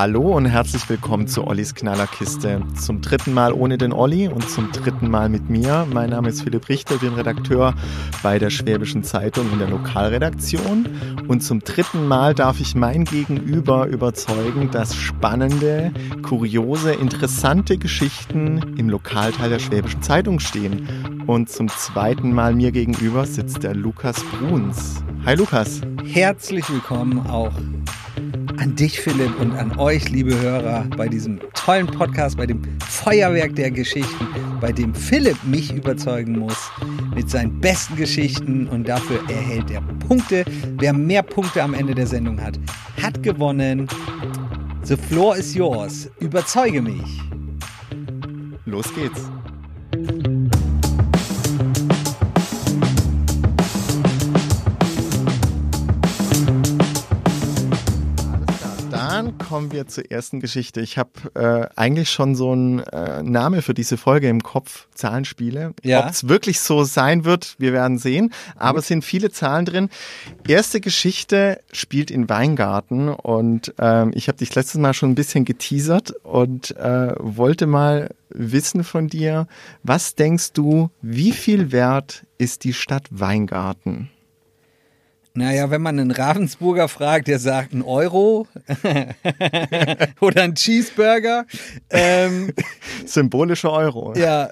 Hallo und herzlich willkommen zu Ollis Knallerkiste. Zum dritten Mal ohne den Olli und zum dritten Mal mit mir. Mein Name ist Philipp Richter, bin Redakteur bei der Schwäbischen Zeitung in der Lokalredaktion. Und zum dritten Mal darf ich mein Gegenüber überzeugen, dass spannende, kuriose, interessante Geschichten im Lokalteil der Schwäbischen Zeitung stehen. Und zum zweiten Mal mir gegenüber sitzt der Lukas Bruns. Hi Lukas. Herzlich willkommen auch an dich, Philipp, und an euch, liebe Hörer, bei diesem tollen Podcast, bei dem Feuerwerk der Geschichten, bei dem Philipp mich überzeugen muss mit seinen besten Geschichten und dafür erhält er Punkte. Wer mehr Punkte am Ende der Sendung hat, hat gewonnen. The floor is yours. Überzeuge mich. Los geht's. Kommen wir zur ersten Geschichte. Ich habe äh, eigentlich schon so einen äh, Name für diese Folge im Kopf, Zahlenspiele. Ja. Ob es wirklich so sein wird, wir werden sehen. Aber es sind viele Zahlen drin. Erste Geschichte spielt in Weingarten und ähm, ich habe dich letztes Mal schon ein bisschen geteasert und äh, wollte mal wissen von dir, was denkst du, wie viel wert ist die Stadt Weingarten? Naja, wenn man einen Ravensburger fragt, der sagt ein Euro oder ein Cheeseburger. Ähm, Symbolische Euro. ja,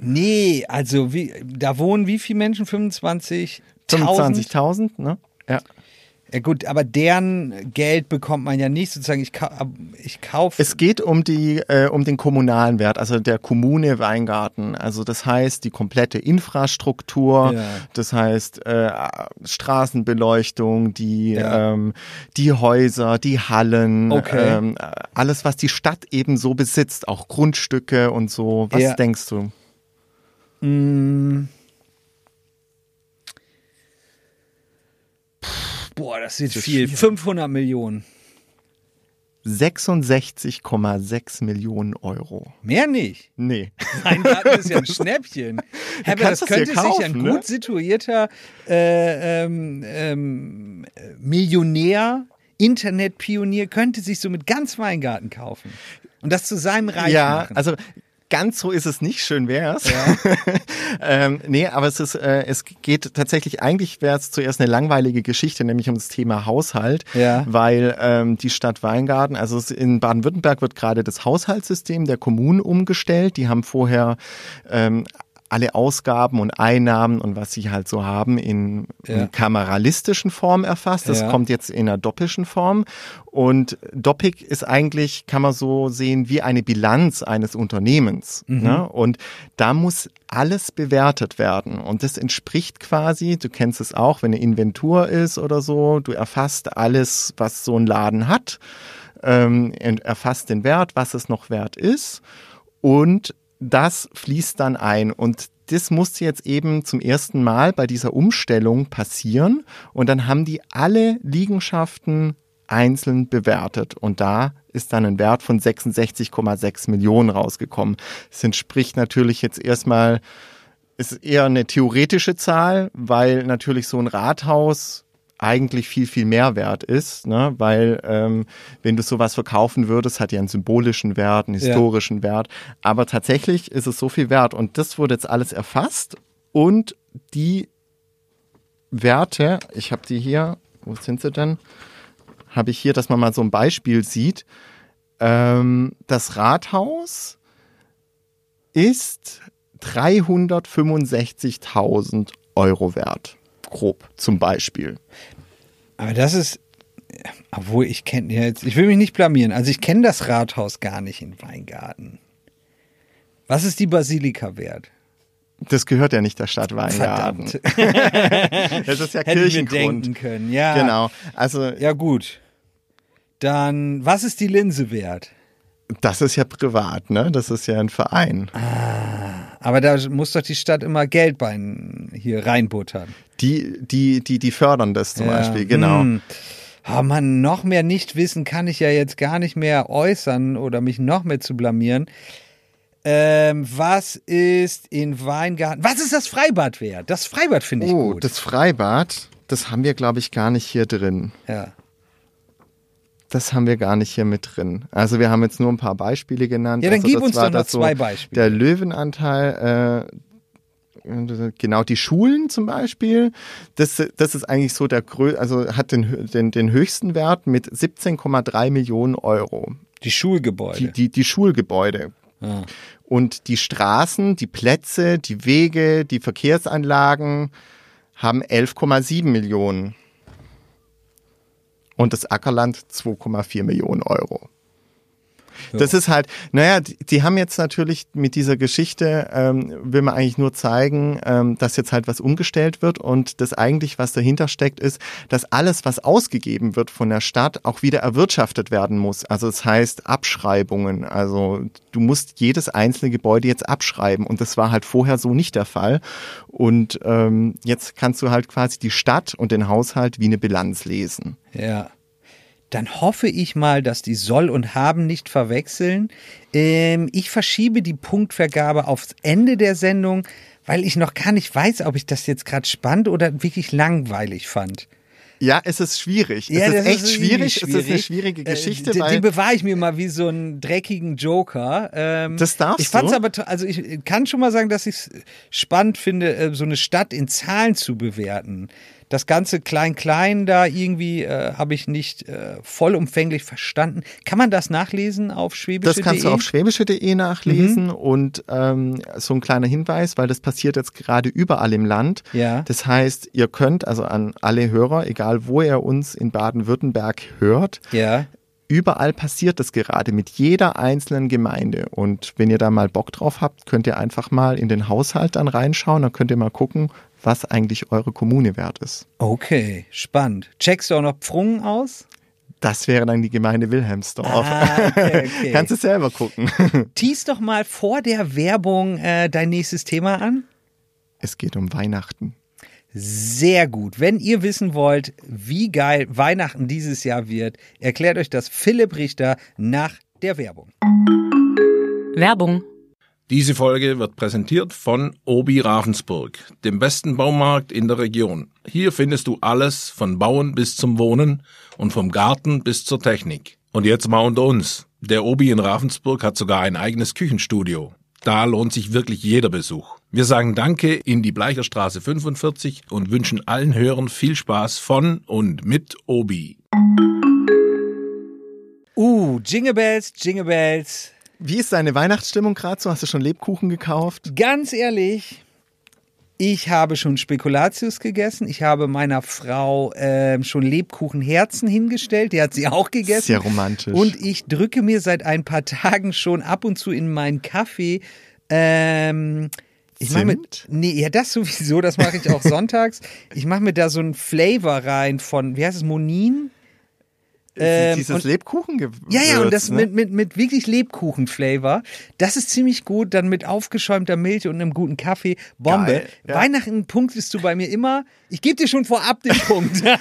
nee, also wie, da wohnen wie viele Menschen? 25? 25.000, ne? Ja. Ja gut, aber deren Geld bekommt man ja nicht sozusagen. Ich, ich kaufe. Es geht um die, äh, um den kommunalen Wert, also der Kommune Weingarten. Also das heißt die komplette Infrastruktur, Ja. das heißt äh, Straßenbeleuchtung, die Ja. ähm, die Häuser, die Hallen, Okay. ähm, alles was die Stadt eben so besitzt, auch Grundstücke und so. Was Ja. denkst du? Mm. Boah, das ist ist viel. schwierig. 500 Millionen. 66,6 Millionen Euro. Mehr nicht. Nee. Weingarten ist ja ein Schnäppchen. Aber das könnte sich ein kaufen, ne? gut situierter äh, ähm, ähm, äh, Millionär, Internetpionier, könnte sich so mit ganz Weingarten kaufen. Und das zu seinem Reich ja, machen. also ganz so ist es nicht, schön wär's. ähm, nee, aber es ist, äh, es geht tatsächlich, eigentlich wäre es zuerst eine langweilige Geschichte, nämlich um das Thema Haushalt, Ja. weil ähm, die Stadt Weingarten, also in Baden-Württemberg wird gerade das Haushaltssystem der Kommunen umgestellt. Die haben vorher ähm, alle Ausgaben und Einnahmen und was sie halt so haben in, Ja. in kameralistischen Form erfasst. Das Ja. kommt jetzt in einer doppischen Form. Und Doppik ist eigentlich, kann man so sehen, wie eine Bilanz eines Unternehmens. Ne? Und da muss alles bewertet werden. Und das entspricht quasi, du kennst es auch, wenn eine Inventur ist oder so, du erfasst alles, was so ein Laden hat, ähm, erfasst den Wert, was es noch wert ist. Und das fließt dann ein. Und das musste jetzt eben zum ersten Mal bei dieser Umstellung passieren. Und dann haben die alle Liegenschaften einzeln bewertet. Und da ist dann ein Wert von 66,6 Millionen rausgekommen. Das entspricht natürlich jetzt erstmal, ist eher eine theoretische Zahl, weil natürlich so ein Rathaus eigentlich viel, viel mehr wert ist, ne? weil ähm, wenn du sowas verkaufen würdest, hat ja einen symbolischen Wert, einen historischen Wert, aber tatsächlich ist es so viel wert und das wurde jetzt alles erfasst und die Werte, ich habe die hier, wo sind sie denn? Habe ich hier, dass man mal so ein Beispiel sieht. Ähm, das Rathaus ist 365.000 Euro wert, grob zum Beispiel. Aber das ist, obwohl ich kenne ja jetzt, ich will mich nicht blamieren. Also ich kenne das Rathaus gar nicht in Weingarten. Was ist die Basilika wert? Das gehört ja nicht der Stadt Weingarten. Verdammt. Das ist ja Hätte ich mir Kirchengrund. denken können. Ja. Genau. Also Ja, gut. Dann, was ist die Linse wert? das ist ja privat, ne? Das ist ja ein Verein. Aber da muss doch die Stadt immer Geld bei hier reinbuttern. Die, die, die, die fördern das zum Ja. Beispiel, genau. Hm. Oh man, noch mehr Nichtwissen kann ich ja jetzt gar nicht mehr äußern oder mich noch mehr zu blamieren. Ähm, was ist in Weingarten? Was ist das Freibad wert? Das Freibad finde ich Oh, gut. das Freibad, das haben wir, glaube ich, gar nicht hier drin. ja. Das haben wir gar nicht hier mit drin. Also wir haben jetzt nur ein paar Beispiele genannt. Ja, dann also gib uns doch noch zwei Beispiele. Der Löwenanteil, äh, genau die Schulen zum Beispiel, das, das ist eigentlich so der grö also hat den, den, den höchsten Wert mit 17,3 Millionen Euro. Die Schulgebäude. Die, die, die Schulgebäude. Ah. Und die Straßen, die Plätze, die Wege, die Verkehrsanlagen haben 11,7 Millionen. Und das Ackerland 2,4 Millionen Euro. Das ist halt, naja, die, die haben jetzt natürlich mit dieser Geschichte, ähm, will man eigentlich nur zeigen, ähm, dass jetzt halt was umgestellt wird und das eigentlich, was dahinter steckt, ist, dass alles, was ausgegeben wird von der Stadt, auch wieder erwirtschaftet werden muss. Also das heißt Abschreibungen. Also du musst jedes einzelne Gebäude jetzt abschreiben und das war halt vorher so nicht der Fall. Und ähm, jetzt kannst du halt quasi die Stadt und den Haushalt wie eine Bilanz lesen. Ja. Dann hoffe ich mal, dass die soll und haben nicht verwechseln. Ähm, ich verschiebe die Punktvergabe aufs Ende der Sendung, weil ich noch gar nicht weiß, ob ich das jetzt gerade spannend oder wirklich langweilig fand. Ja, es ist schwierig. es ist das echt irgendwie schwierig. Es ist eine schwierige Äh, Geschichte, den, weil den bewahre ich mir mal wie so einen dreckigen Joker. Ähm, Das darfst Ich fand's du. aber, also ich kann schon mal sagen, dass ich es spannend finde, äh, so eine Stadt in Zahlen zu bewerten. Das ganze Klein-Klein da irgendwie äh, habe ich nicht äh, vollumfänglich verstanden. Kann man das nachlesen auf schwäbische.de? Das kannst du auf schwäbische.de nachlesen und ähm, so ein kleiner Hinweis, weil das passiert jetzt gerade überall im Land. Ja. Das heißt, ihr könnt also an alle Hörer, egal wo ihr uns in Baden-Württemberg hört, Ja. Überall passiert das gerade mit jeder einzelnen Gemeinde. Und wenn ihr da mal Bock drauf habt, könnt ihr einfach mal in den Haushalt dann reinschauen, dann könnt ihr mal gucken, was eigentlich eure Kommune wert ist. Okay, spannend. Checkst du auch noch Pfrungen aus? Das wäre dann die Gemeinde Wilhelmsdorf. Ah, okay, okay. Kannst du selber gucken. Tease doch mal vor der Werbung äh, dein nächstes Thema an. Es geht um Weihnachten. Sehr gut. Wenn ihr wissen wollt, wie geil Weihnachten dieses Jahr wird, erklärt euch das Philipp Richter nach der Werbung. Werbung. Diese Folge wird präsentiert von Obi Ravensburg, dem besten Baumarkt in der Region. Hier findest du alles von Bauen bis zum Wohnen und vom Garten bis zur Technik. Und jetzt mal unter uns. Der Obi in Ravensburg hat sogar ein eigenes Küchenstudio. Da lohnt sich wirklich jeder Besuch. Wir sagen Danke in die Bleicherstraße 45 und wünschen allen Hörern viel Spaß von und mit Obi. Uh, Jingle Bells, Jingle Bells. Wie ist deine Weihnachtsstimmung gerade so? Hast du schon Lebkuchen gekauft? Ganz ehrlich, ich habe schon Spekulatius gegessen. Ich habe meiner Frau ähm, schon Lebkuchenherzen hingestellt. Die hat sie auch gegessen. Sehr romantisch. Und ich drücke mir seit ein paar Tagen schon ab und zu in meinen Kaffee. Ähm, ich mache mit, Zimt? nee, ja, das sowieso, das mache ich auch sonntags. Ich mache mir da so ein Flavor rein von, wie heißt es, Monin? Ähm, Dieses und- Lebkuchengewürz. Ja, ja, und das ne? mit, mit, mit wirklich Lebkuchen-Flavor. Das ist ziemlich gut, dann mit aufgeschäumter Milch und einem guten Kaffee. Bombe. Geil, ja. Weihnachten punktest du bei mir immer. Ich gebe dir schon vorab den Punkt.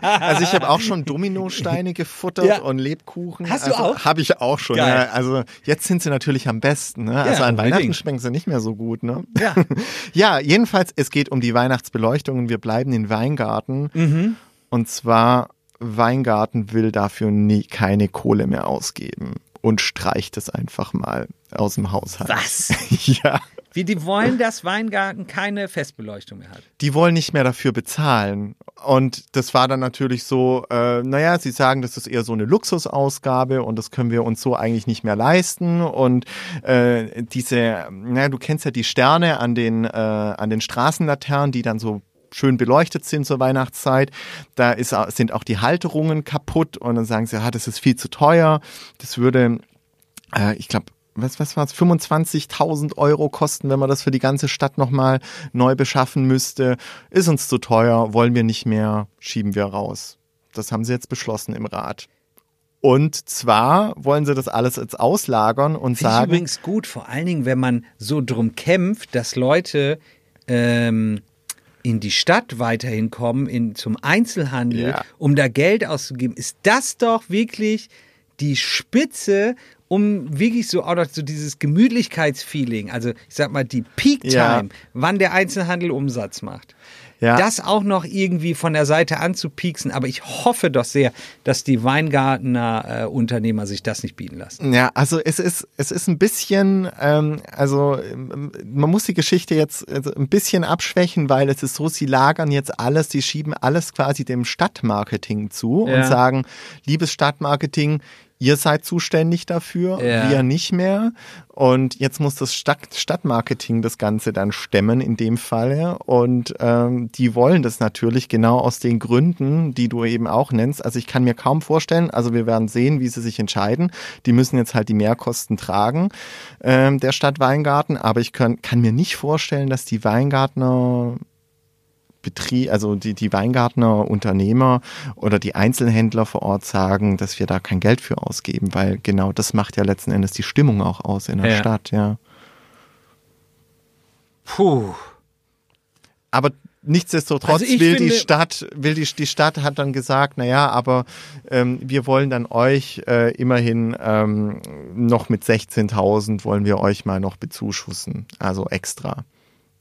Also ich habe auch schon Dominosteine gefuttert Ja. und Lebkuchen. Hast du also, auch? Habe ich auch schon. Ja. Also jetzt sind sie natürlich am besten. Ne? Also an unbedingt. Weihnachten schmecken sie nicht mehr so gut. Ne? Ja. ja, jedenfalls, es geht um die Weihnachtsbeleuchtung und wir bleiben in Weingarten. Mhm. Und zwar, Weingarten will dafür nie keine Kohle mehr ausgeben und streicht es einfach mal aus dem Haushalt. Was? ja. Wie die wollen, dass Weingarten keine Festbeleuchtung mehr hat. die wollen nicht mehr dafür bezahlen. Und das war dann natürlich so, äh, naja, sie sagen, das ist eher so eine Luxusausgabe und das können wir uns so eigentlich nicht mehr leisten. Und äh, diese, naja, du kennst ja die Sterne an den, äh, an den Straßenlaternen, die dann so schön beleuchtet sind zur Weihnachtszeit. Da ist, sind auch die Halterungen kaputt und dann sagen sie, ja, das ist viel zu teuer. Das würde, äh, ich glaube, was, was war es, 25.000 Euro kosten, wenn man das für die ganze Stadt nochmal neu beschaffen müsste. Ist uns zu teuer, wollen wir nicht mehr, schieben wir raus. Das haben sie jetzt beschlossen im Rat. Und zwar wollen sie das alles jetzt auslagern und Finde ich sagen, übrigens gut, vor allen Dingen, wenn man so drum kämpft, dass Leute ähm, in die Stadt weiterhin kommen, in, zum Einzelhandel, Ja. um da Geld auszugeben. Ist das doch wirklich die Spitze, um wirklich so auch noch so dieses Gemütlichkeitsfeeling, also ich sag mal die Peak-Time, Ja. wann der Einzelhandel Umsatz macht. Ja. das auch noch irgendwie von der Seite anzupieksen. Aber ich hoffe doch sehr, dass die Weingartner äh, Unternehmer sich das nicht bieten lassen. Ja, also es ist, es ist ein bisschen, ähm, also ähm, man muss die Geschichte jetzt also ein bisschen abschwächen, weil es ist so, sie lagern jetzt alles, sie schieben alles quasi dem Stadtmarketing zu Ja. und sagen, liebes Stadtmarketing, ihr seid zuständig dafür, Ja. wir nicht mehr. Und jetzt muss das Stadt Stadtmarketing das Ganze dann stemmen in dem Falle. Und ähm, die wollen das natürlich genau aus den Gründen, die du eben auch nennst. Also ich kann mir kaum vorstellen, also wir werden sehen, wie sie sich entscheiden. Die müssen jetzt halt die Mehrkosten tragen ähm, der Stadt Weingarten. Aber ich kann, kann mir nicht vorstellen, dass die Weingartner Betrieb, also die, die Weingartner Unternehmer oder die Einzelhändler vor Ort sagen, dass wir da kein Geld für ausgeben, weil genau das macht ja letzten Endes die Stimmung auch aus in der Ja. Stadt, ja. Puh. Aber nichtsdestotrotz Also will die Stadt, will die, die Stadt hat dann gesagt, na ja, aber ähm, wir wollen dann euch äh, immerhin ähm, noch mit 16.000 wollen wir euch mal noch bezuschussen, also extra.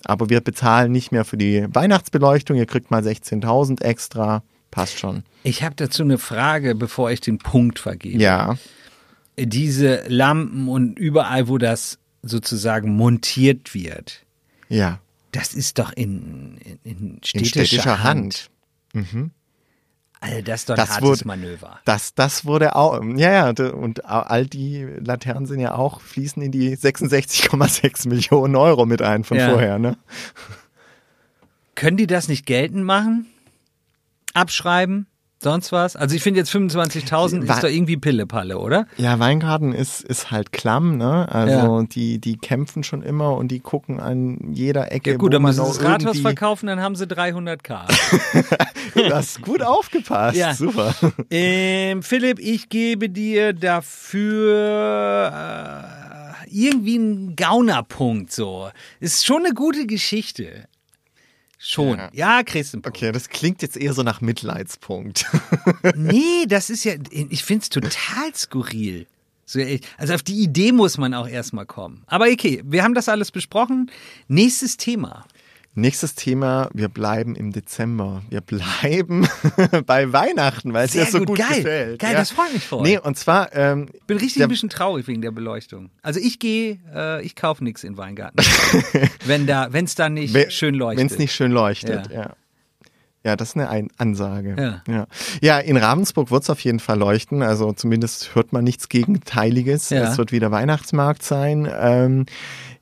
Aber wir bezahlen nicht mehr für die Weihnachtsbeleuchtung, ihr kriegt mal 16.000 extra, passt schon. Ich habe dazu eine Frage, bevor ich den Punkt vergebe. Ja, Diese Lampen und überall, wo das sozusagen montiert wird, ja. das ist doch in, in, in In städtischer, städtischer Hand. Hand. Also das ist doch ein Das hartes wurde- Manöver. Das, das wurde auch, ja, ja, und all die Laternen sind ja auch, fließen in die 66,6 Millionen Euro mit ein von Ja. vorher, ne? Können die das nicht geltend machen? Abschreiben? Sonst was? Also ich finde jetzt 25.000 Wa- ist doch irgendwie Pillepalle, oder? Ja, Weingarten ist, ist halt klamm, ne? Also Ja. die, die kämpfen schon immer und die gucken an jeder Ecke, Ja gut, dann man müssen sie das Rathaus verkaufen, dann haben sie 300k. Du hast gut aufgepasst, Ja. super. ähm, Philipp, ich gebe dir dafür äh, irgendwie einen Gaunerpunkt so. Ist schon eine gute Geschichte. Schon. Ja. Ja, kriegst du einen Punkt. Okay, das klingt jetzt eher so nach Mitleidspunkt. Nee, das ist ja, ich finde es total skurril. Also auf die Idee muss man auch erstmal kommen. Aber okay, wir haben das alles besprochen. Nächstes Thema. Nächstes Thema, wir bleiben im Dezember. Wir bleiben bei Weihnachten, weil es ja so gut, gut, geil. gefällt. Geil, ja. das freut mich voll. Nee, und zwar, ähm, Ich bin richtig Der- ein bisschen traurig wegen der Beleuchtung. Also ich gehe, äh, ich kaufe nichts in Weingarten. wenn da, wenn es da nicht schön leuchtet. Wenn es nicht schön leuchtet, Ja. ja. Ja, das ist eine Ein Ansage. Ja. ja. Ja, in Ravensburg wird es auf jeden Fall leuchten. Also zumindest hört man nichts Gegenteiliges. Ja. Es wird wieder Weihnachtsmarkt sein. Ähm,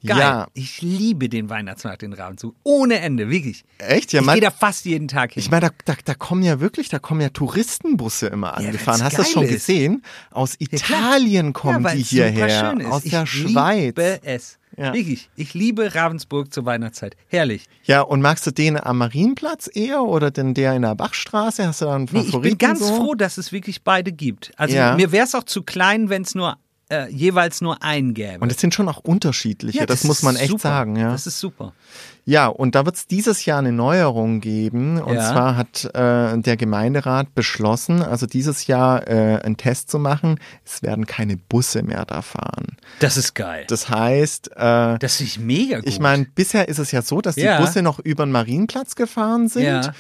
Geil. Ja, Ich liebe den Weihnachtsmarkt in Ravensburg. Ohne Ende, wirklich. echt? Ja, ich gehe da fast jeden Tag hin. ich meine, da, da, da kommen ja wirklich, da kommen ja Touristenbusse immer Ja, angefahren. weil's Hast du das schon ist. gesehen? Aus Ja. Italien kommen ja, die hierher. Aus ich der Schweiz. liebe es. Ja. Wirklich. Ich liebe Ravensburg zur Weihnachtszeit. Herrlich. Ja, und magst du den am Marienplatz eher oder denn der in der Bachstraße? Hast du da einen Nee, Favoriten? ich bin ganz so? froh, dass es wirklich beide gibt. Also Ja. mir wäre es auch zu klein, wenn es nur äh, jeweils nur einen gäbe. Und es sind schon auch unterschiedliche, das, muss man echt super. sagen. Ja. Das ist super. Ja, und da wird es dieses Jahr eine Neuerung geben. Und Ja. zwar hat äh, der Gemeinderat beschlossen, also dieses Jahr äh, einen Test zu machen. Es werden keine Busse mehr da fahren. Das ist geil. Das heißt, äh, Das ich mega gut. ich meine, bisher ist es ja so, dass die Ja. Busse noch über den Marienplatz gefahren sind. Ja.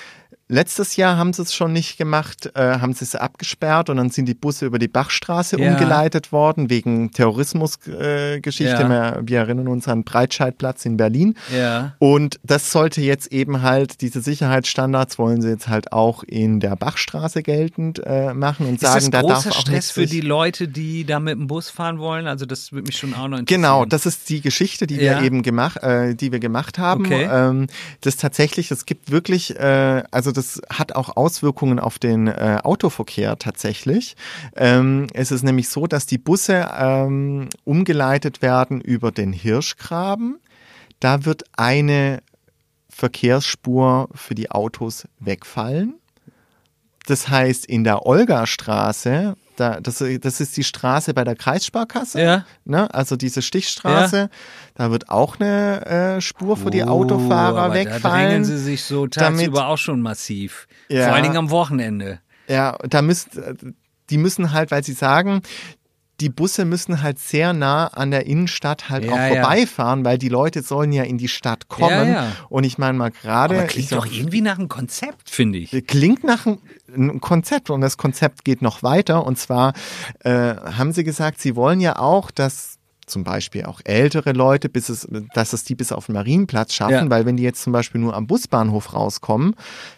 Letztes Jahr haben sie es schon nicht gemacht, äh, haben sie es abgesperrt und dann sind die Busse über die Bachstraße Ja. umgeleitet worden wegen Terrorismusgeschichte. Äh. Ja. Wir, wir erinnern uns an Breitscheidplatz in Berlin. Ja. Und das sollte jetzt eben halt, diese Sicherheitsstandards wollen sie jetzt halt auch in der Bachstraße geltend äh, machen und Ist sagen, das da darf großer auch Stress für die Leute, die da mit dem Bus fahren wollen? Also das würde mich schon auch noch interessieren. Genau, das ist die Geschichte, die wir eben gemacht, äh, die wir gemacht haben. Okay. Ähm, das tatsächlich, es gibt wirklich, äh, also das hat auch Auswirkungen auf den äh, Autoverkehr tatsächlich. Ähm, es ist nämlich so, dass die Busse ähm, umgeleitet werden über den Hirschgraben. Da wird eine Verkehrsspur für die Autos wegfallen. Das heißt, in der Olga-Straße, da, das, das ist die Straße bei der Kreissparkasse, Ja. ne? also diese Stichstraße, da wird auch eine äh, Spur für die Autofahrer Oh, aber Da drängen wegfallen. sie sich so damit- tagsüber auch schon massiv. Ja. Vor allen Dingen am Wochenende. Ja, da müsst, die müssen halt, weil sie sagen, die Busse müssen halt sehr nah an der Innenstadt halt Ja, auch ja. vorbeifahren, weil die Leute sollen ja in die Stadt kommen. Ja, ja. Und ich meine mal gerade. Klingt doch irgendwie nach einem Konzept, finde ich. Klingt nach einem, einem Konzept und das Konzept geht noch weiter. Und zwar äh, haben sie gesagt, sie wollen ja auch, dass zum Beispiel auch ältere Leute, bis es, dass es die bis auf den Marienplatz schaffen, Ja. weil wenn die jetzt zum Beispiel nur am Busbahnhof rauskommen,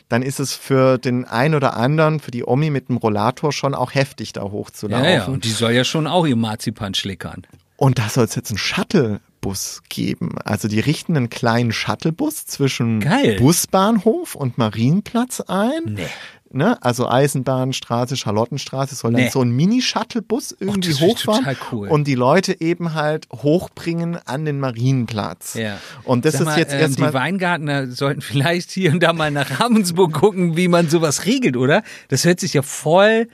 dann ist es für den einen oder anderen, für die Omi mit dem Rollator schon auch heftig, da Ja, hochzulaufen. ja. Und die soll ja schon auch ihr Marzipan schlickern. Und da soll es jetzt einen Shuttlebus geben. Also die richten einen kleinen Shuttlebus zwischen Geil. Busbahnhof und Marienplatz ein. Nee. Ne? Also Eisenbahnstraße, Charlottenstraße soll dann Nee. so ein Mini-Shuttlebus irgendwie ich hochfahren cool. und die Leute eben halt hochbringen an den Marienplatz. Ja. Und das Sag ist mal, jetzt ähm, erstmal Die Weingartner sollten vielleicht hier und da mal nach Ravensburg gucken, wie man sowas regelt, oder? Das hört sich ja voll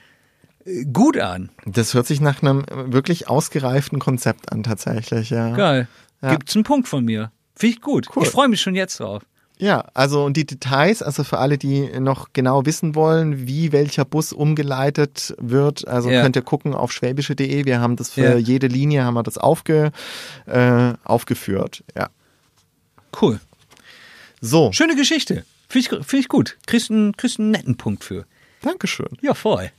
äh, gut an. Das hört sich nach einem wirklich ausgereiften Konzept an, tatsächlich, ja. Geil. Ja. Gibt's einen Punkt von mir. Finde ich gut. Cool. Ich freue mich schon jetzt drauf. Ja, also und die Details, also für alle, die noch genau wissen wollen, wie welcher Bus umgeleitet wird, also Ja. könnt ihr gucken auf schwäbische.de. Wir haben das für Ja. jede Linie haben wir das aufge, äh, aufgeführt. Ja. Cool. So, Schöne Geschichte. Finde ich, find ich gut. Kriegst einen, kriegst einen netten Punkt für. Dankeschön. Ja, voll.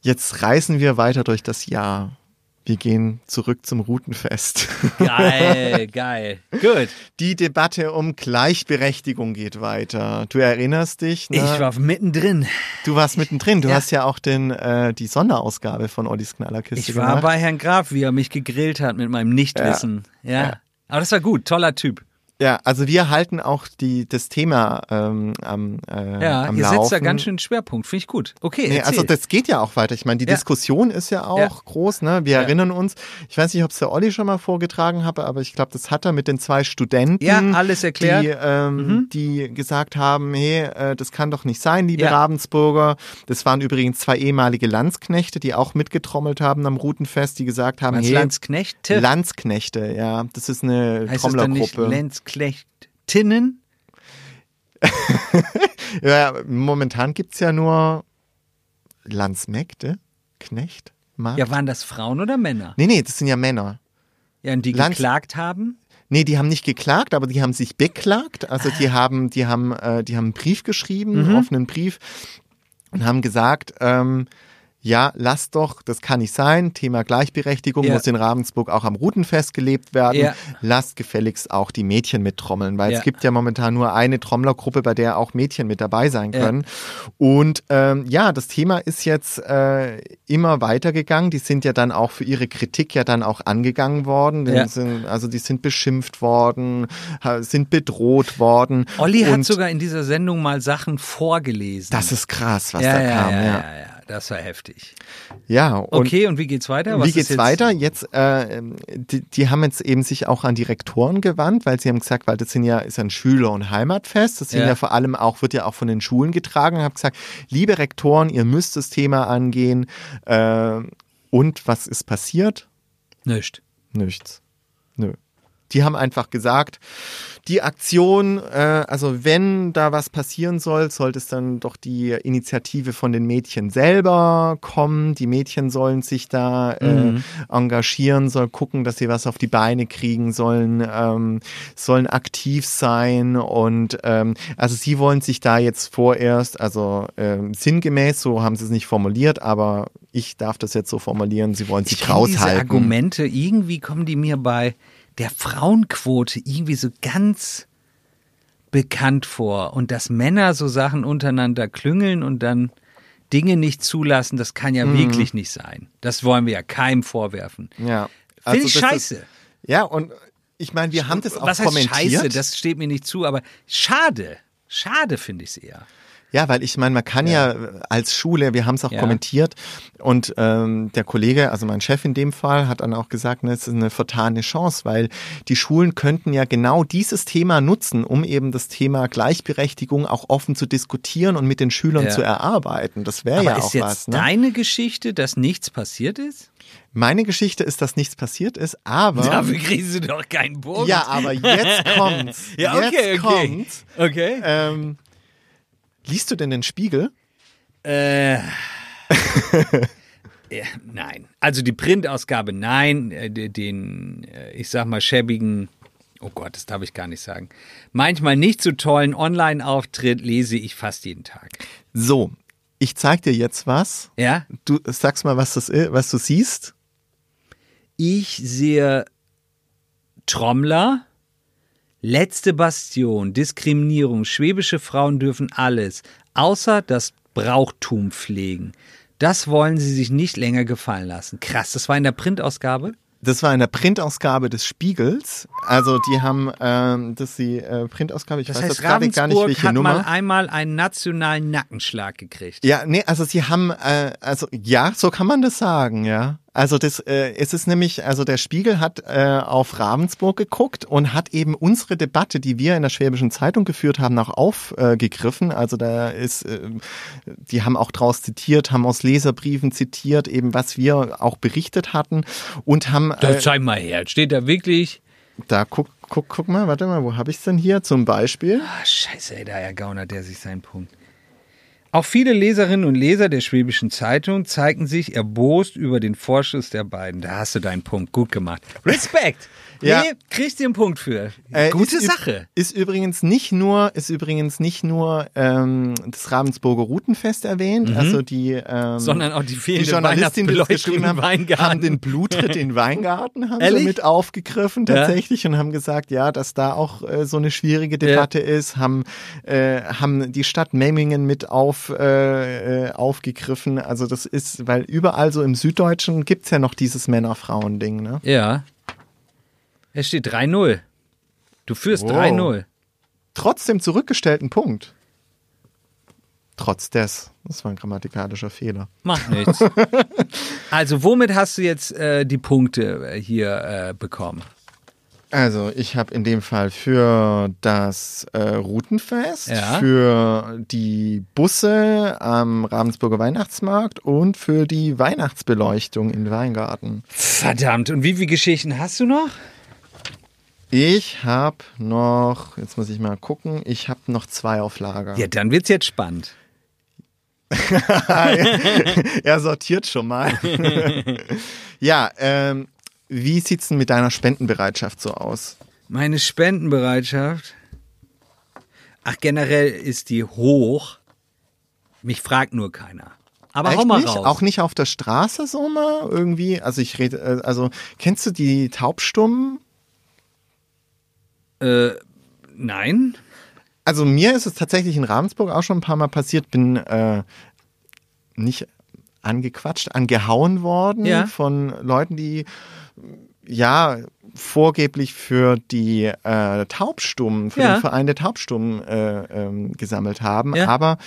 Jetzt reisen wir weiter durch das Jahr. Wir gehen zurück zum Routenfest. Geil, geil. Gut. Die Debatte um Gleichberechtigung geht weiter. Du erinnerst dich, ne? Ich war mittendrin. du warst mittendrin. Du Ja. hast ja auch den, äh, die Sonderausgabe von Ollis Knallerkiste Ich war gemacht. bei Herrn Graf, wie er mich gegrillt hat mit meinem Nichtwissen. Ja. Ja. Aber das war gut. Toller Typ. Ja, also wir halten auch die, das Thema ähm, am, äh, Ja, am ihr Laufen. setzt da ganz schön Schwerpunkt. Finde ich gut. Okay, Nee, also das geht ja auch weiter. Ich meine, die Ja. Diskussion ist ja auch Ja. groß. Ne? Wir Ja. erinnern uns, ich weiß nicht, ob es der Olli schon mal vorgetragen habe, aber ich glaube, das hat er mit den zwei Studenten, Ja, alles erklärt. Die, ähm, Mhm. die gesagt haben, hey, äh, das kann doch nicht sein, liebe. Ravensburger. Das waren übrigens zwei ehemalige Landsknechte, die auch mitgetrommelt haben am Routenfest, die gesagt haben, hey, Landsknechte? Landsknechte, ja, das ist eine heißt Trommlergruppe. Landsknechtinnen? Ja, momentan gibt's ja nur Landsmägde, Knecht, Magd. Ja, waren das Frauen oder Männer? nee, nee, das sind ja Männer. Ja, und die Lands- geklagt haben? Nee, die haben nicht geklagt, aber die haben sich beklagt. Also Ah. die haben, die haben, äh, die haben einen Brief geschrieben, Mhm. einen offenen Brief und haben gesagt, ähm, ja, lasst doch, das kann nicht sein. Thema Gleichberechtigung Ja. muss in Ravensburg auch am Routenfest gelebt werden. Ja. Lasst gefälligst auch die Mädchen mittrommeln, weil Ja. es gibt ja momentan nur eine Trommlergruppe, bei der auch Mädchen mit dabei sein können. Und ähm, ja, das Thema ist jetzt äh, immer weitergegangen. Die sind ja dann auch für ihre Kritik ja dann auch angegangen worden. Sind, also die sind beschimpft worden, sind bedroht worden. Olli hat Und sogar in dieser Sendung mal Sachen vorgelesen. Das ist krass, was da kam. ja, Ja, ja, ja, das war heftig. ja. und Okay, und wie geht's weiter? Was wie geht's jetzt- weiter? Jetzt, äh, die, die haben jetzt eben sich auch an die Rektoren gewandt, weil sie haben gesagt, weil das sind ja, ist ein Schüler- und Heimatfest. Das sind Ja. ja. vor allem auch, wird ja auch von den Schulen getragen. Ich habe gesagt, liebe Rektoren, ihr müsst das Thema angehen. Äh, und was ist passiert? Nicht. Nichts. Nö. Die haben einfach gesagt, die Aktion, äh, also wenn da was passieren soll, sollte es dann doch die Initiative von den Mädchen selber kommen. Die Mädchen sollen sich da äh, engagieren, sollen gucken, dass sie was auf die Beine kriegen, sollen, ähm, sollen aktiv sein und ähm, also sie wollen sich da jetzt vorerst, also ähm, sinngemäß, so haben sie es nicht formuliert, aber ich darf das jetzt so formulieren, sie wollen sich Ich kenn diese raushalten. Argumente, irgendwie kommen die mir bei der Frauenquote irgendwie so ganz bekannt vor. Und dass Männer so Sachen untereinander klüngeln und dann Dinge nicht zulassen, das kann Mhm. ja wirklich nicht sein. Das wollen wir ja keinem vorwerfen. Ja. Finde ich das ist- scheiße. Ja, und ich meine, wir haben das auch Was heißt kommentiert. scheiße? Das steht mir nicht zu, aber schade. Schade finde ich es eher. Ja, weil ich meine, man kann ja, als Schule, wir haben es auch Ja. kommentiert und ähm, der Kollege, also mein Chef in dem Fall, hat dann auch gesagt, ne, es ist eine vertane Chance, weil die Schulen könnten ja genau dieses Thema nutzen, um eben das Thema Gleichberechtigung auch offen zu diskutieren und mit den Schülern Ja. zu erarbeiten. Das wäre ja ist auch jetzt was. Ne? deine Geschichte, dass nichts passiert ist? Meine Geschichte ist, dass nichts passiert ist, aber Dafür kriegst du doch keinen Bogen. ja, aber jetzt kommt's. Ja, okay, jetzt okay. kommt's. Okay. Ähm, liest du denn den Spiegel? Äh, Ja, nein. Also die Printausgabe, nein. Äh, de- Den, äh, ich sag mal, schäbigen, oh Gott, das darf ich gar nicht sagen. Manchmal nicht so tollen Online-Auftritt lese ich fast jeden Tag. So, ich zeig dir jetzt was. Ja? Du sagst mal, was das was du siehst. Ich sehe Trommler, letzte Bastion, Diskriminierung, schwäbische Frauen dürfen alles, außer das Brauchtum pflegen. Das wollen sie sich nicht länger gefallen lassen. Krass, das war in der Printausgabe? Das war in der Printausgabe des Spiegels. Also die haben, ähm, das ist die äh, Printausgabe, ich Das weiß heißt, gerade gar nicht, welche hat Nummer. mal einmal einen nationalen Nackenschlag gekriegt. Ja, nee, also sie haben, äh, also ja, so kann man das sagen, ja. Also das, äh, es ist nämlich, also der Spiegel hat äh, auf Ravensburg geguckt und hat eben unsere Debatte, die wir in der Schwäbischen Zeitung geführt haben, auch aufgegriffen. Also da ist, äh, die haben auch draus zitiert, haben aus Leserbriefen zitiert, eben was wir auch berichtet hatten und haben, äh, Das zeig mal her. Steht da wirklich. da guck, guck, guck mal, warte mal, wo habe ich's denn hier? Zum Beispiel. Ah, scheiße, ey, da ergaunert der sich seinen Punkt. Auch viele Leserinnen und Leser der Schwäbischen Zeitung zeigten sich erbost über den Vorschuss der beiden. Da hast du deinen Punkt. Gut gemacht. Respekt. Ja. Nee, kriegst du einen Punkt für. Äh, Gute ist Sache. Ist übrigens nicht nur, ist übrigens nicht nur ähm, das Ravensburger Routenfest erwähnt, also die, ähm, Mhm. Sondern auch die die fehlende Journalistin, die das geschrieben haben, Weingarten. haben den Blutritt in Weingarten haben sie mit aufgegriffen Ja. tatsächlich und haben gesagt, ja, dass da auch äh, so eine schwierige Debatte ist, haben äh, haben die Stadt Memmingen mit auf äh, äh, aufgegriffen. Also das ist, weil überall so im Süddeutschen gibt's ja noch dieses Männer-Frauen-Ding, ne? Ja. Es steht 3-0. Du führst Wow. 3-0. Trotzdem zurückgestellten Punkt. Trotz des. Das war ein grammatikalischer Fehler. Macht nichts. also, womit hast du jetzt äh, die Punkte äh, hier äh, bekommen? Also, ich habe in dem Fall für das äh, Routenfest, Ja. für die Busse am Ravensburger Weihnachtsmarkt und für die Weihnachtsbeleuchtung in Weingarten. Verdammt. Und wie viele Geschichten hast du noch? Ich habe noch, jetzt muss ich mal gucken, ich habe noch zwei auf Lager. Ja, dann wird's jetzt spannend. er sortiert schon mal. ja, ähm, wie sieht's denn mit deiner Spendenbereitschaft so aus? Meine Spendenbereitschaft. Ach, generell ist die hoch. Mich fragt nur keiner. Aber hau Echt mal nicht? raus. Auch nicht auf der Straße so mal irgendwie? Also ich rede, äh, also kennst du die Taubstummen? Äh, nein. Also mir ist es tatsächlich in Ravensburg auch schon ein paar Mal passiert, bin äh, nicht angequatscht, angehauen worden Ja. von Leuten, die ja vorgeblich für die äh, Taubstummen, für Ja. den Verein der Taubstummen äh, ähm, gesammelt haben. Ja. Aber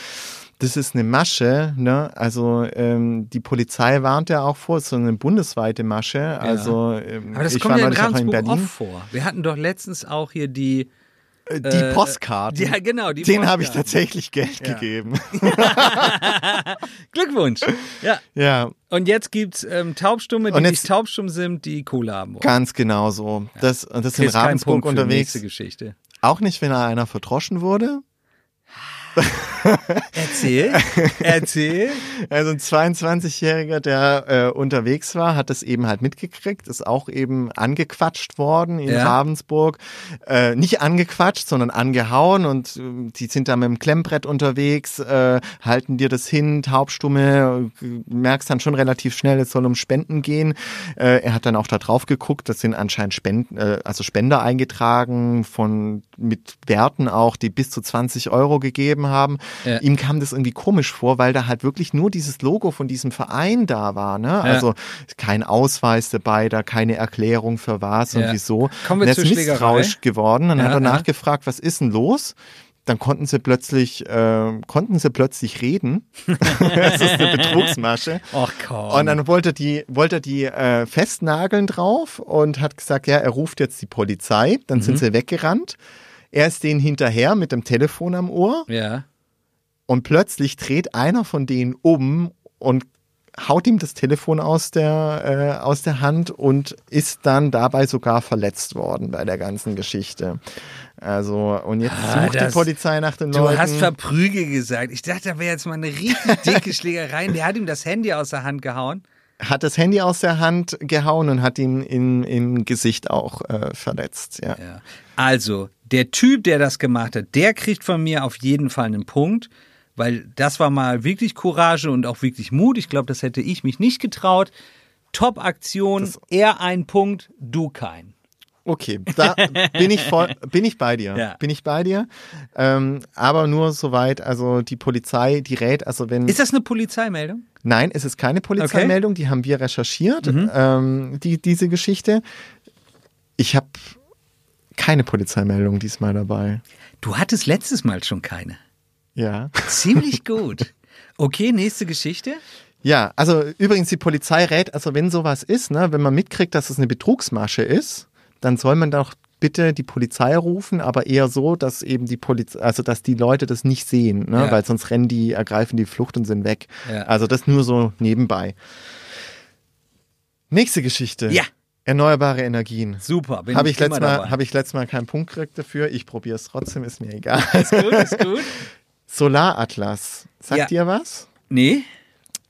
das ist eine Masche, ne? Also ähm, die Polizei warnt ja auch vor, es ist so eine bundesweite Masche. Also ähm, Aber das ich kommt war ja in auch in Berlin. oft vor. Wir hatten doch letztens auch hier die. Äh, Die Äh, Postkarten. Ja, genau. Die Den habe ich tatsächlich Geld Ja. gegeben. Glückwunsch. Ja. ja, Und jetzt gibt's ähm, Taubstumme, die nicht taubstumm sind, die Kohle haben wollen. ganz genau so. Das, und das in Kriegst keinen Ravensburg unterwegs. nächste Geschichte. Auch nicht, wenn einer verdroschen wurde. Erzähl. Erzähl. Also ein 22-Jähriger, der äh, unterwegs war, hat das eben halt mitgekriegt, ist auch eben angequatscht worden in Ja. Ravensburg. Äh, nicht angequatscht, sondern angehauen und äh, die sind da mit dem Klemmbrett unterwegs, äh, halten dir das hin, taubstumme, merkst dann schon relativ schnell, es soll um Spenden gehen. Äh, er hat dann auch da drauf geguckt, das sind anscheinend Spenden, äh, also Spender eingetragen von mit Werten auch, die bis zu 20 Euro gegeben haben. Ja. Ihm kam das irgendwie komisch vor, weil da halt wirklich nur dieses Logo von diesem Verein da war. Ne? Also kein Ausweis dabei, da keine Erklärung für was und Ja. wieso. Kommen wir und er ist misstrauisch geworden. Dann Ja, hat er ja. nachgefragt, was ist denn los? Dann konnten sie plötzlich, äh, konnten sie plötzlich reden. das ist eine Betrugsmasche. Ach komm. Und dann wollte er die, wollte die äh, festnageln drauf und hat gesagt, ja, er ruft jetzt die Polizei. Dann Mhm. sind sie weggerannt. Er ist denen hinterher mit dem Telefon am Ohr ja. und plötzlich dreht einer von denen um und haut ihm das Telefon aus der, äh, aus der Hand und ist dann dabei sogar verletzt worden bei der ganzen Geschichte. Also, und jetzt Ah, sucht die das- Polizei nach den Du Leuten. hast Verprügel gesagt. Ich dachte, da wäre jetzt mal eine richtig dicke Schlägerei. Der hat ihm das Handy aus der Hand gehauen. hat das Handy aus der Hand gehauen und hat ihn in, im Gesicht auch äh, verletzt. Ja. Ja. Also, der Typ, der das gemacht hat, der kriegt von mir auf jeden Fall einen Punkt, weil das war mal wirklich Courage und auch wirklich Mut. Ich glaube, das hätte ich mich nicht getraut. Top-Aktion, er ein Punkt, du kein. Okay, da bin ich voll, bin ich bei dir, Ja. bin ich bei dir. Ähm, aber nur soweit, also die Polizei, die rät, also wenn Ist das eine Polizeimeldung? Nein, es ist keine Polizeimeldung, die haben wir recherchiert, ähm, die, diese Geschichte. Ich habe keine Polizeimeldung diesmal dabei. Du hattest letztes Mal schon keine. Ja. Ziemlich gut. Okay, nächste Geschichte. Ja, also übrigens die Polizei rät, also wenn sowas ist, ne, wenn man mitkriegt, dass es eine Betrugsmasche ist, dann soll man doch bitte die Polizei rufen, aber eher so, dass eben die Polizei, also dass die Leute das nicht sehen, ne, Ja. weil sonst rennen die, ergreifen die Flucht und sind weg. Ja. Also das nur so nebenbei. Nächste Geschichte. Ja. Erneuerbare Energien. Super, bin Habe ich, immer letztes Mal, habe ich letztes Mal keinen Punkt gekriegt dafür. Ich probiere es trotzdem, ist mir egal. Ist gut, ist gut. Solaratlas. Sagt Ja. dir was? Nee?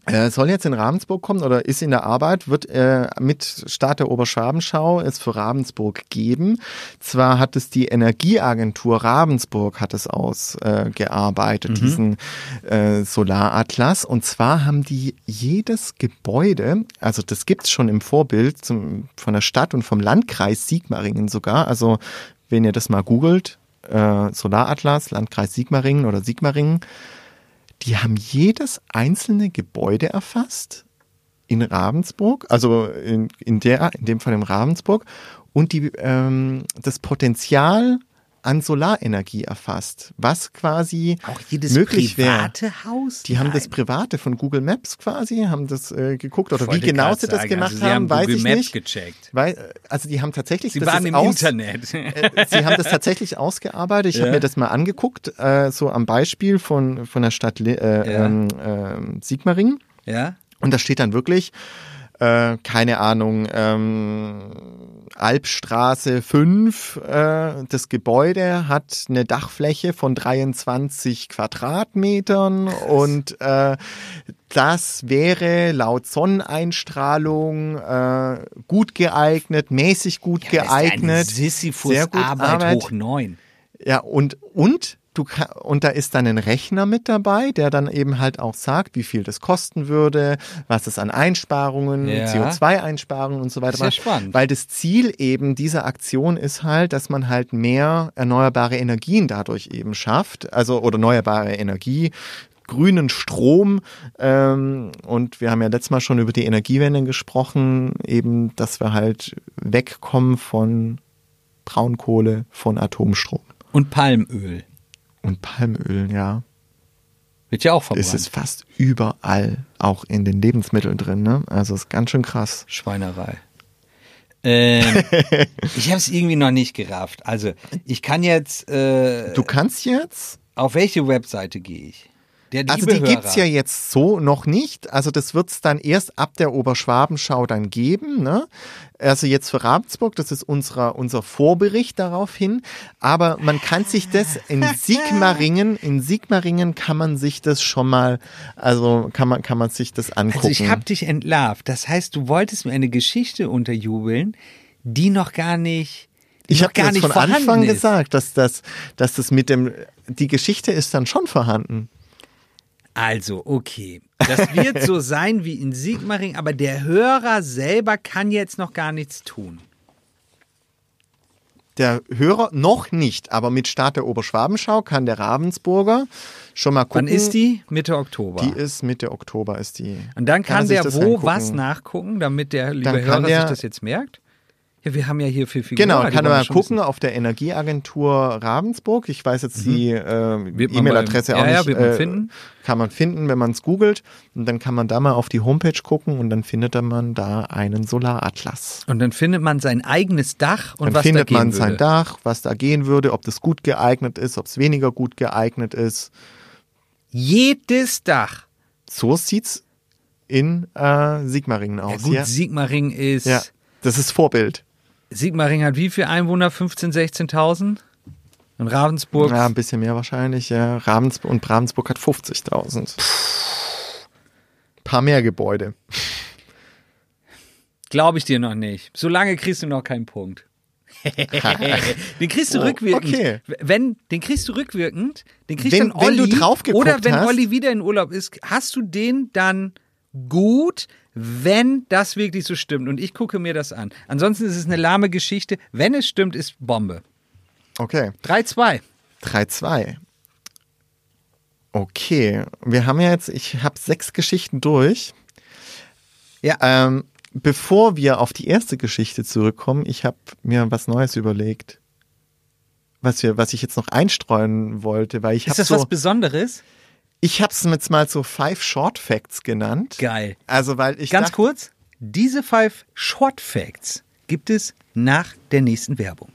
Äh, soll jetzt in Ravensburg kommen oder ist in der Arbeit, wird äh, mit Start der Oberschwabenschau es für Ravensburg geben. Zwar hat es die Energieagentur Ravensburg hat es ausgearbeitet, äh, gearbeitet, diesen äh, Solaratlas. Und zwar haben die jedes Gebäude, also das gibt's schon im Vorbild zum, von der Stadt und vom Landkreis Sigmaringen sogar. Also wenn ihr das mal googelt, äh, Solaratlas, Landkreis Sigmaringen oder Sigmaringen, die haben jedes einzelne Gebäude erfasst in Ravensburg, also in, in der, in dem Fall in Ravensburg, und die ähm, das Potenzial an Solarenergie erfasst, was quasi Auch jedes möglich wäre. private Haus? Die haben das Nein. private von Google Maps quasi, haben das äh, geguckt oder wie genau sie das sagen, gemacht also haben, haben weiß Google ich Maps nicht. gecheckt. Weil, also die haben tatsächlich Sie das waren im aus, Internet. äh, Sie haben das tatsächlich ausgearbeitet. Ich Ja. habe mir das mal angeguckt, äh, so am Beispiel von, von der Stadt Li- äh, Ja. ähm, ähm, Sigmaringen. ja? Und da steht dann wirklich, äh, keine Ahnung, ähm, Alpstraße 5, äh, das Gebäude hat eine Dachfläche von 23 Quadratmetern und äh, das wäre laut Sonneneinstrahlung äh, gut geeignet, mäßig gut geeignet. Sisyphus sehr gut Arbeit, Arbeit. hoch neun. Ja, und, und du und da ist dann ein Rechner mit dabei, der dann eben halt auch sagt, wie viel das kosten würde, was es an Einsparungen, Ja. CO2-Einsparungen und so weiter Sehr macht. spannend. Weil das Ziel eben dieser Aktion ist halt, dass man halt mehr erneuerbare Energien dadurch eben schafft, also oder erneuerbare Energie, grünen Strom ähm, und wir haben ja letztes Mal schon über die Energiewende gesprochen, eben, dass wir halt wegkommen von Braunkohle, von Atomstrom. Und Palmöl. Und Palmöl, ja, Wird ja auch verbrannt. ist es fast überall, auch in den Lebensmitteln drin, ne? Also ist ganz schön krass. Schweinerei. Ähm, ich habe es irgendwie noch nicht gerafft. Also, ich kann jetzt. Äh, Du kannst jetzt, auf welche Webseite gehe ich? Der also die gibt's Hörer. ja jetzt so noch nicht. Also das wird's dann erst ab der Oberschwabenschau dann geben, ne? Also jetzt für Ravensburg, das ist unser, unser Vorbericht darauf hin. Aber man kann sich das in Sigmaringen, in Sigmaringen kann man sich das schon mal, also kann man, kann man sich das angucken. Also, ich habe dich entlarvt. Das heißt, du wolltest mir eine Geschichte unterjubeln, die noch gar nicht. Ich habe gar nicht von Anfang ist. gesagt, dass das, dass das mit dem, die Geschichte ist dann schon vorhanden. Also, okay. Das wird so sein wie in Sigmaring, aber der Hörer selber kann jetzt noch gar nichts tun. Der Hörer noch nicht, aber mit Start der Oberschwabenschau kann der Ravensburger schon mal gucken. Wann ist die? Mitte Oktober. Die ist Mitte Oktober ist die. Und dann kann, sich der wo was nachgucken, damit der liebe Hörer kann der- sich das jetzt merkt? Ja, wir haben ja hier viel Figuren. Genau, kann schon gucken auf der Energieagentur Ravensburg. Ich weiß jetzt die äh, man E-Mail-Adresse auch ja, ja, nicht. wird man äh, finden. Kann man finden, wenn man es googelt. Und dann kann man da mal auf die Homepage gucken und dann findet man da einen Solaratlas. Und dann findet man sein eigenes Dach und Dann was findet da gehen man sein. Dach, was da gehen würde, ob das gut geeignet ist, ob es weniger gut geeignet ist. Jedes Dach. So sieht's in äh, Sigmaringen Ja, aus. gut, Ja, Sigmaring ist. ja, das ist Vorbild. Sigmaring hat wie viel Einwohner? 15.000, 16.000? Und Ravensburg? Ja, ein bisschen mehr wahrscheinlich. Ja. Ravensburg und Ravensburg hat 50.000. Paar mehr Gebäude. Glaube ich dir noch nicht. Solange kriegst du noch keinen Punkt. den kriegst du Oh, rückwirkend. okay. Wenn, den kriegst du rückwirkend, den kriegst Wenn- dann Olli. wenn du drauf Oder wenn hast. Olli wieder in Urlaub ist, hast du den dann gut, wenn das wirklich so stimmt. Und ich gucke mir das an. Ansonsten ist es eine lahme Geschichte. Wenn es stimmt, ist Bombe. Okay. 3-2. 3-2. Okay, wir haben ja jetzt, ich habe sechs Geschichten durch. Ja. Ähm, bevor wir auf die erste Geschichte zurückkommen, ich habe mir was Neues überlegt, was wir, was ich jetzt noch einstreuen wollte, weil ich Ist habe das so, was Besonderes? Ich habe es jetzt mal so Five Short Facts genannt. Geil. Also weil ich Ganz dachte, kurz, diese five Short Facts gibt es nach der nächsten Werbung.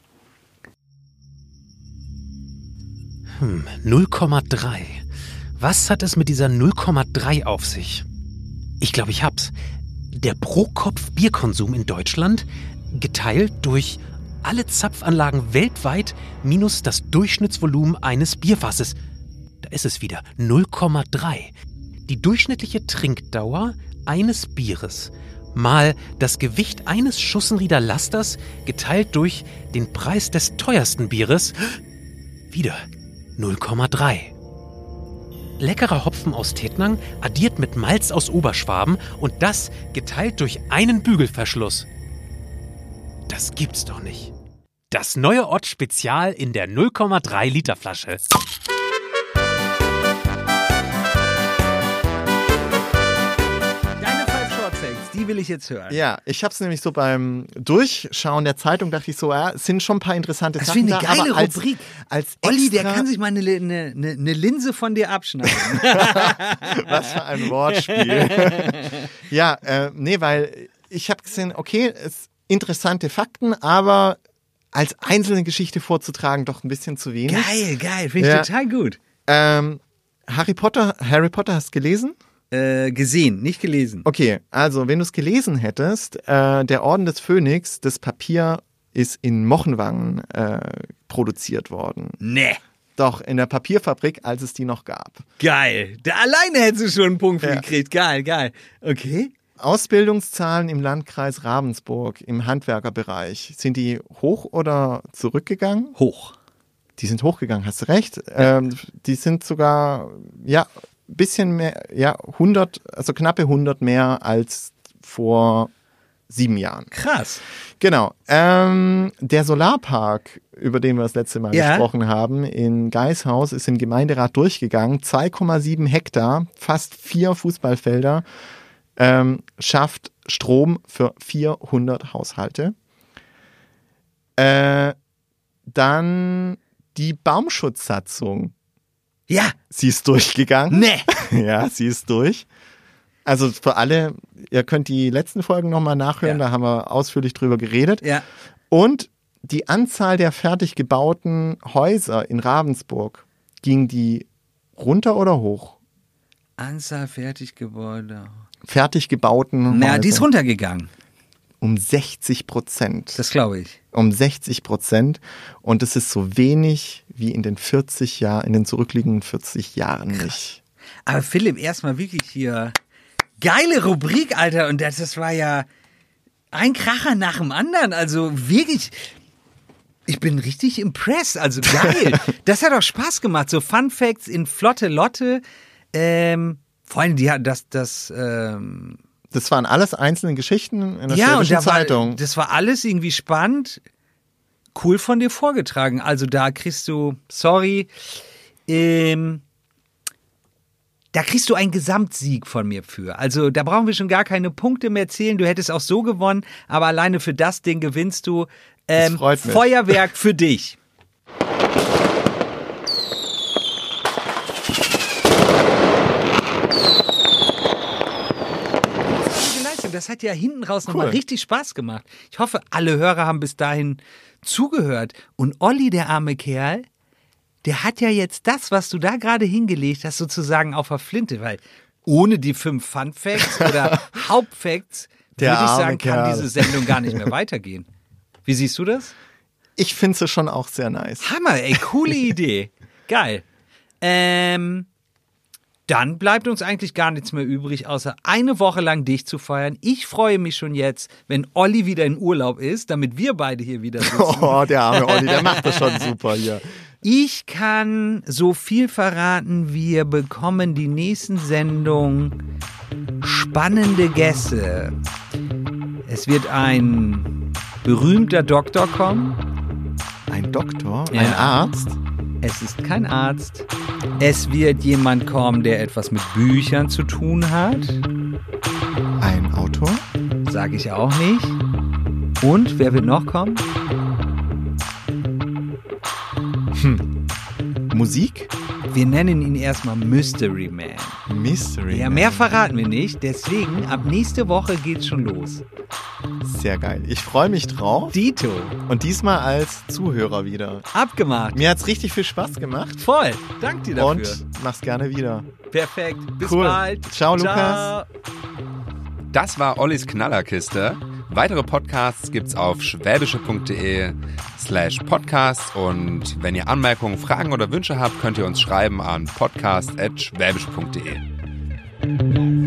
0,3. Was hat es mit dieser 0,3 auf sich? Ich glaube, ich hab's. Der Pro-Kopf-Bierkonsum in Deutschland geteilt durch alle Zapfanlagen weltweit minus das Durchschnittsvolumen eines Bierfasses. Da ist es wieder 0,3. Die durchschnittliche Trinkdauer eines Bieres mal das Gewicht eines Schussenrieder Lasters geteilt durch den Preis des teuersten Bieres wieder 0,3. Leckerer Hopfen aus Tettnang addiert mit Malz aus Oberschwaben und das geteilt durch einen Bügelverschluss. Das gibt's doch nicht. Das neue Ott Spezial in der 0,3 Liter Flasche. Die will ich jetzt hören. Ja, ich habe es nämlich so beim Durchschauen der Zeitung dachte ich so, ja, es sind schon ein paar interessante Das Sachen finde ich da, eine geile als, Rubrik. Als Olli, der kann sich mal eine, eine, eine, eine Linse von dir abschneiden. Was für ein Wortspiel. ja, äh, nee, weil ich habe gesehen, okay, es interessante Fakten, aber als einzelne Geschichte vorzutragen doch ein bisschen zu wenig. geil, geil, finde ich Ja. total gut. Ähm, Harry Potter, Harry Potter hast du gelesen? Äh, gesehen, nicht gelesen. Okay, also wenn du es gelesen hättest, äh, der Orden des Phönix, das Papier ist in Mochenwangen äh, produziert worden. Nee. Doch, in der Papierfabrik, als es die noch gab. Geil. Da alleine hättest du schon einen Punkt für Ja. gekriegt. Geil, geil. Okay. Ausbildungszahlen im Landkreis Ravensburg im Handwerkerbereich, sind die hoch oder zurückgegangen? Hoch. Die sind hochgegangen, hast du recht. Ähm, die sind sogar, ja, bisschen mehr, ja, 100, also knappe 100 mehr als vor sieben Jahren. Krass. Genau. Ähm, der Solarpark, über den wir das letzte Mal Ja. gesprochen haben, in Geishaus, ist im Gemeinderat durchgegangen. 2,7 Hektar, fast vier Fußballfelder, ähm, schafft Strom für 400 Haushalte. Äh, dann die Baumschutzsatzung. Ja. Sie ist durchgegangen. Nee. Ja, sie ist durch. Also für alle, ihr könnt die letzten Folgen nochmal nachhören, Ja. da haben wir ausführlich drüber geredet. Ja. Und die Anzahl der fertig gebauten Häuser in Ravensburg, ging die runter oder hoch? Anzahl Fertiggebäude. Fertig gebauten Na, Häuser. die ist runtergegangen. Um 60 Prozent. Das glaube ich. Um 60 Prozent. Und das ist so wenig wie in den 40 Jahren, in den zurückliegenden 40 Jahren nicht. Aber Philipp, erstmal wirklich hier. Geile Rubrik, Alter. Und das, das war ja ein Kracher nach dem anderen. Also wirklich. Ich bin richtig impressed. Also geil. das hat auch Spaß gemacht. So Fun Facts in flotte Lotte. Ähm, vor allem, die hat das, das, ähm, Das waren alles einzelne Geschichten in der ja, und da war, Zeitung. das war alles irgendwie spannend. Cool von dir vorgetragen. Also da kriegst du, sorry, ähm, da kriegst du einen Gesamtsieg von mir für. Also da brauchen wir schon gar keine Punkte mehr zählen. Du hättest auch so gewonnen, aber alleine für das Ding gewinnst du. Ähm, freut mich. Feuerwerk für dich. Gute Leistung. Das hat ja hinten raus nochmal Cool. richtig Spaß gemacht. Ich hoffe, alle Hörer haben bis dahin zugehört. Und Olli, der arme Kerl, der hat ja jetzt das, was du da gerade hingelegt hast, sozusagen auf der Flinte, weil ohne die fünf Fun Facts oder Hauptfacts würde ich sagen, kann Kerl. diese Sendung gar nicht mehr weitergehen. Wie siehst du das? Ich finde es schon auch sehr nice. Hammer, ey, coole Idee. Geil. Ähm, dann bleibt uns eigentlich gar nichts mehr übrig, außer eine Woche lang dich zu feiern. Ich freue mich schon jetzt, wenn Olli wieder in Urlaub ist, damit wir beide hier wieder sitzen. Oh, der arme Olli, der macht das schon super hier. Ich kann so viel verraten, wir bekommen die nächsten Sendungen spannende Gäste. Es wird ein berühmter Doktor kommen. Ein Doktor, Ja. ein Arzt. Es ist kein Arzt. Es wird jemand kommen, der etwas mit Büchern zu tun hat. Ein Autor? Sage ich auch nicht. Und wer wird noch kommen? Musik? Wir nennen ihn erstmal Mystery Man. Mystery. Ja, Man. mehr verraten wir nicht. Deswegen, ab nächste Woche geht's schon los. Sehr geil. Ich freue mich drauf. Dito, Und diesmal als Zuhörer wieder. abgemacht. Mir hat's richtig viel Spaß gemacht. Voll. Dank dir dafür. Und mach's gerne wieder. Perfekt. Bis Cool. bald. Ciao, Lukas. Das war Ollis Knallerkiste. Weitere Podcasts gibt's auf schwäbische.de slash podcast und wenn ihr Anmerkungen, Fragen oder Wünsche habt, könnt ihr uns schreiben an podcast.schwäbische.de.